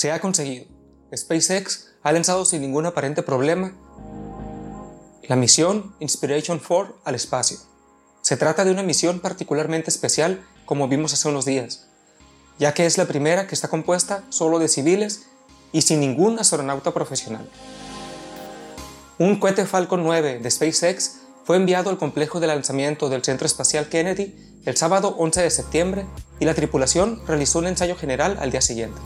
Se ha conseguido. SpaceX ha lanzado sin ningún aparente problema la misión Inspiration 4 al espacio. Se trata de una misión particularmente especial, como vimos hace unos días, ya que es la primera que está compuesta solo de civiles y sin ningún astronauta profesional. Un cohete Falcon 9 de SpaceX fue enviado al complejo de lanzamiento del Centro Espacial Kennedy el sábado 11 de septiembre y la tripulación realizó un ensayo general al día siguiente.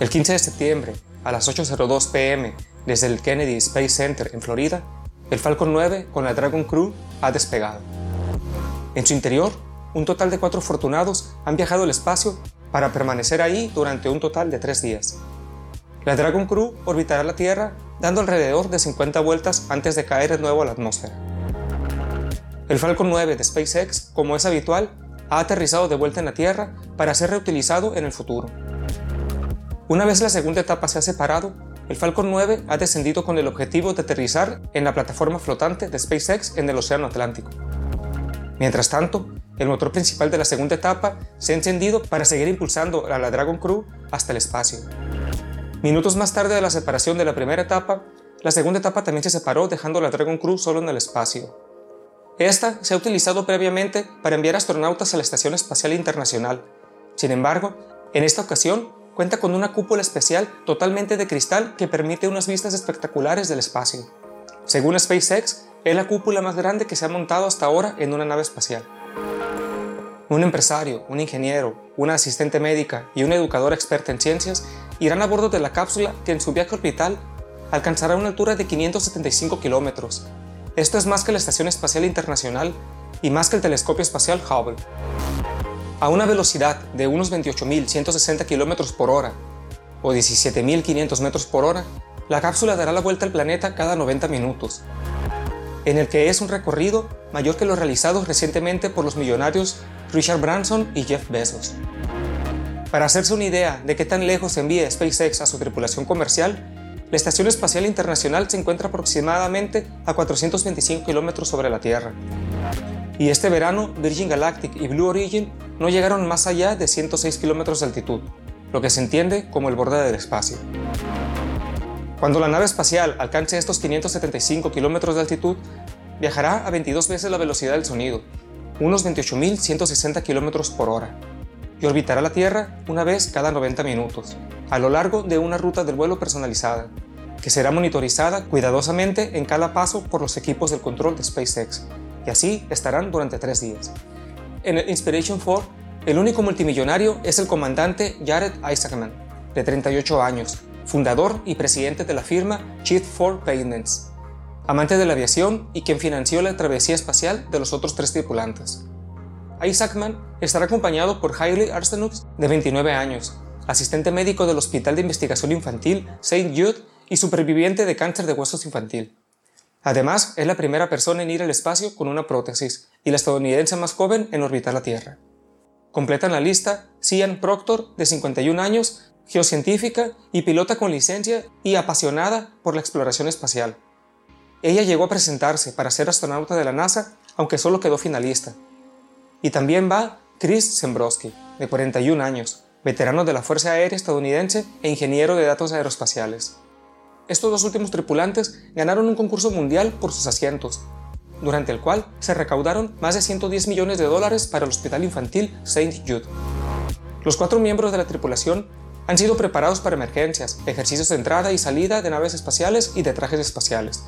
El 15 de septiembre, a las 8.02 pm, desde el Kennedy Space Center en Florida, el Falcon 9 con la Dragon Crew ha despegado. En su interior, un total de cuatro afortunados han viajado al espacio para permanecer ahí durante un total de tres días. La Dragon Crew orbitará la Tierra dando alrededor de 50 vueltas antes de caer de nuevo a la atmósfera. El Falcon 9 de SpaceX, como es habitual, ha aterrizado de vuelta en la Tierra para ser reutilizado en el futuro. Una vez la segunda etapa se ha separado, el Falcon 9 ha descendido con el objetivo de aterrizar en la plataforma flotante de SpaceX en el Océano Atlántico. Mientras tanto, el motor principal de la segunda etapa se ha encendido para seguir impulsando a la Dragon Crew hasta el espacio. Minutos más tarde de la separación de la primera etapa, la segunda etapa también se separó dejando a la Dragon Crew solo en el espacio. Esta se ha utilizado previamente para enviar astronautas a la Estación Espacial Internacional. Sin embargo, en esta ocasión cuenta con una cúpula especial totalmente de cristal que permite unas vistas espectaculares del espacio. Según SpaceX, es la cúpula más grande que se ha montado hasta ahora en una nave espacial. Un empresario, un ingeniero, una asistente médica y una educadora experta en ciencias irán a bordo de la cápsula que en su viaje orbital alcanzará una altura de 575 kilómetros. Esto es más que la Estación Espacial Internacional y más que el telescopio espacial Hubble. A una velocidad de unos 28.160 km por hora o 17.500 metros por hora, la cápsula dará la vuelta al planeta cada 90 minutos, en el que es un recorrido mayor que los realizados recientemente por los millonarios Richard Branson y Jeff Bezos. Para hacerse una idea de qué tan lejos envía SpaceX a su tripulación comercial, la Estación Espacial Internacional se encuentra aproximadamente a 425 kilómetros sobre la Tierra. Y este verano, Virgin Galactic y Blue Origin no llegaron más allá de 106 kilómetros de altitud, lo que se entiende como el borde del espacio. Cuando la nave espacial alcance estos 575 kilómetros de altitud, viajará a 22 veces la velocidad del sonido, unos 28.160 kilómetros por hora, y orbitará la Tierra una vez cada 90 minutos, a lo largo de una ruta del vuelo personalizada, que será monitorizada cuidadosamente en cada paso por los equipos del control de SpaceX, y así estarán durante tres días. En el Inspiration 4, el único multimillonario es el comandante Jared Isaacman, de 38 años, fundador y presidente de la firma Chief for Payments, amante de la aviación y quien financió la travesía espacial de los otros tres tripulantes. Isaacman estará acompañado por Hailey Arsenups, de 29 años, asistente médico del Hospital de Investigación Infantil St. Jude y superviviente de cáncer de huesos infantil. Además, es la primera persona en ir al espacio con una prótesis y la estadounidense más joven en orbitar la Tierra. Completan la lista Cian Proctor, de 51 años, geocientífica y pilota con licencia y apasionada por la exploración espacial. Ella llegó a presentarse para ser astronauta de la NASA, aunque solo quedó finalista. Y también va Chris Zembrowski, de 41 años, veterano de la Fuerza Aérea estadounidense e ingeniero de datos aeroespaciales. Estos dos últimos tripulantes ganaron un concurso mundial por sus asientos, durante el cual se recaudaron más de 110 millones de dólares para el Hospital Infantil St. Jude. Los cuatro miembros de la tripulación han sido preparados para emergencias, ejercicios de entrada y salida de naves espaciales y de trajes espaciales.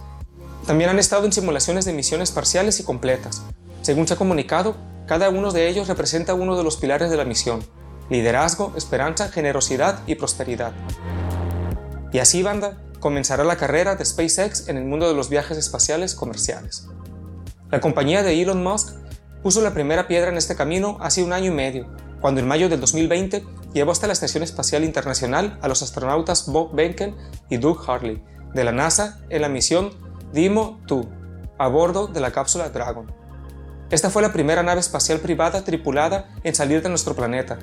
También han estado en simulaciones de misiones parciales y completas. Según se ha comunicado, cada uno de ellos representa uno de los pilares de la misión, liderazgo, esperanza, generosidad y prosperidad. Y así, banda, comenzará la carrera de SpaceX en el mundo de los viajes espaciales comerciales. La compañía de Elon Musk puso la primera piedra en este camino hace un año y medio, cuando en mayo del 2020 llevó hasta la Estación Espacial Internacional a los astronautas Bob Behnken y Doug Harley de la NASA en la misión DIMO-2 a bordo de la cápsula Dragon. Esta fue la primera nave espacial privada tripulada en salir de nuestro planeta.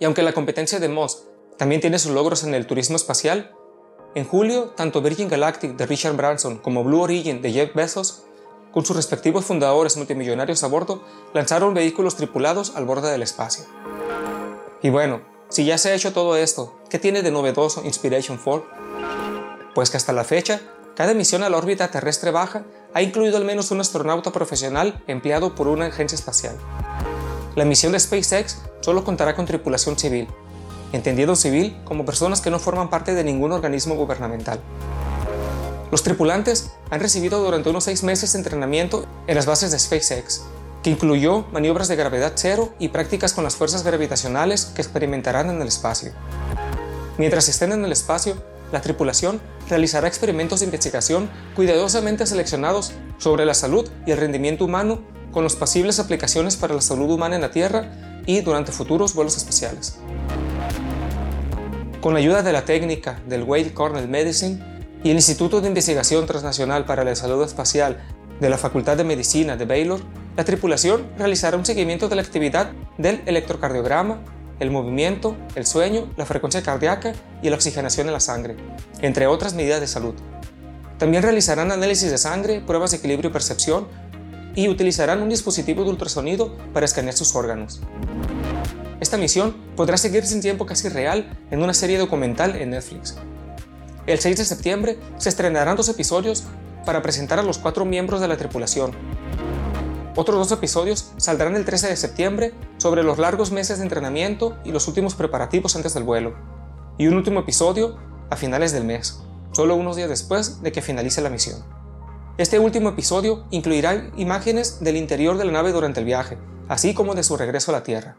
Y aunque la competencia de Musk también tiene sus logros en el turismo espacial, en julio, tanto Virgin Galactic de Richard Branson como Blue Origin de Jeff Bezos, con sus respectivos fundadores multimillonarios a bordo, lanzaron vehículos tripulados al borde del espacio. Y bueno, Si ya se ha hecho todo esto, ¿qué tiene de novedoso Inspiration 4? Pues que hasta la fecha, cada misión a la órbita terrestre baja ha incluido al menos un astronauta profesional empleado por una agencia espacial. La misión de SpaceX solo contará con tripulación civil, entendido civil como personas que no forman parte de ningún organismo gubernamental. Los tripulantes han recibido durante unos seis meses entrenamiento en las bases de SpaceX, que incluyó maniobras de gravedad cero y prácticas con las fuerzas gravitacionales que experimentarán en el espacio. Mientras estén en el espacio, la tripulación realizará experimentos de investigación cuidadosamente seleccionados sobre la salud y el rendimiento humano con las posibles aplicaciones para la salud humana en la Tierra y durante futuros vuelos espaciales. Con la ayuda de la técnica del Wade Cornell Medicine y el Instituto de Investigación Transnacional para la Salud Espacial de la Facultad de Medicina de Baylor, la tripulación realizará un seguimiento de la actividad del electrocardiograma, el movimiento, el sueño, la frecuencia cardíaca y la oxigenación en la sangre, entre otras medidas de salud. También realizarán análisis de sangre, pruebas de equilibrio y percepción y utilizarán un dispositivo de ultrasonido para escanear sus órganos. Esta misión podrá seguirse en tiempo casi real en una serie documental en Netflix. El 6 de septiembre se estrenarán dos episodios para presentar a los cuatro miembros de la tripulación. Otros dos episodios saldrán el 13 de septiembre sobre los largos meses de entrenamiento y los últimos preparativos antes del vuelo. Y un último episodio a finales del mes, solo unos días después de que finalice la misión. Este último episodio incluirá imágenes del interior de la nave durante el viaje, así como de su regreso a la Tierra.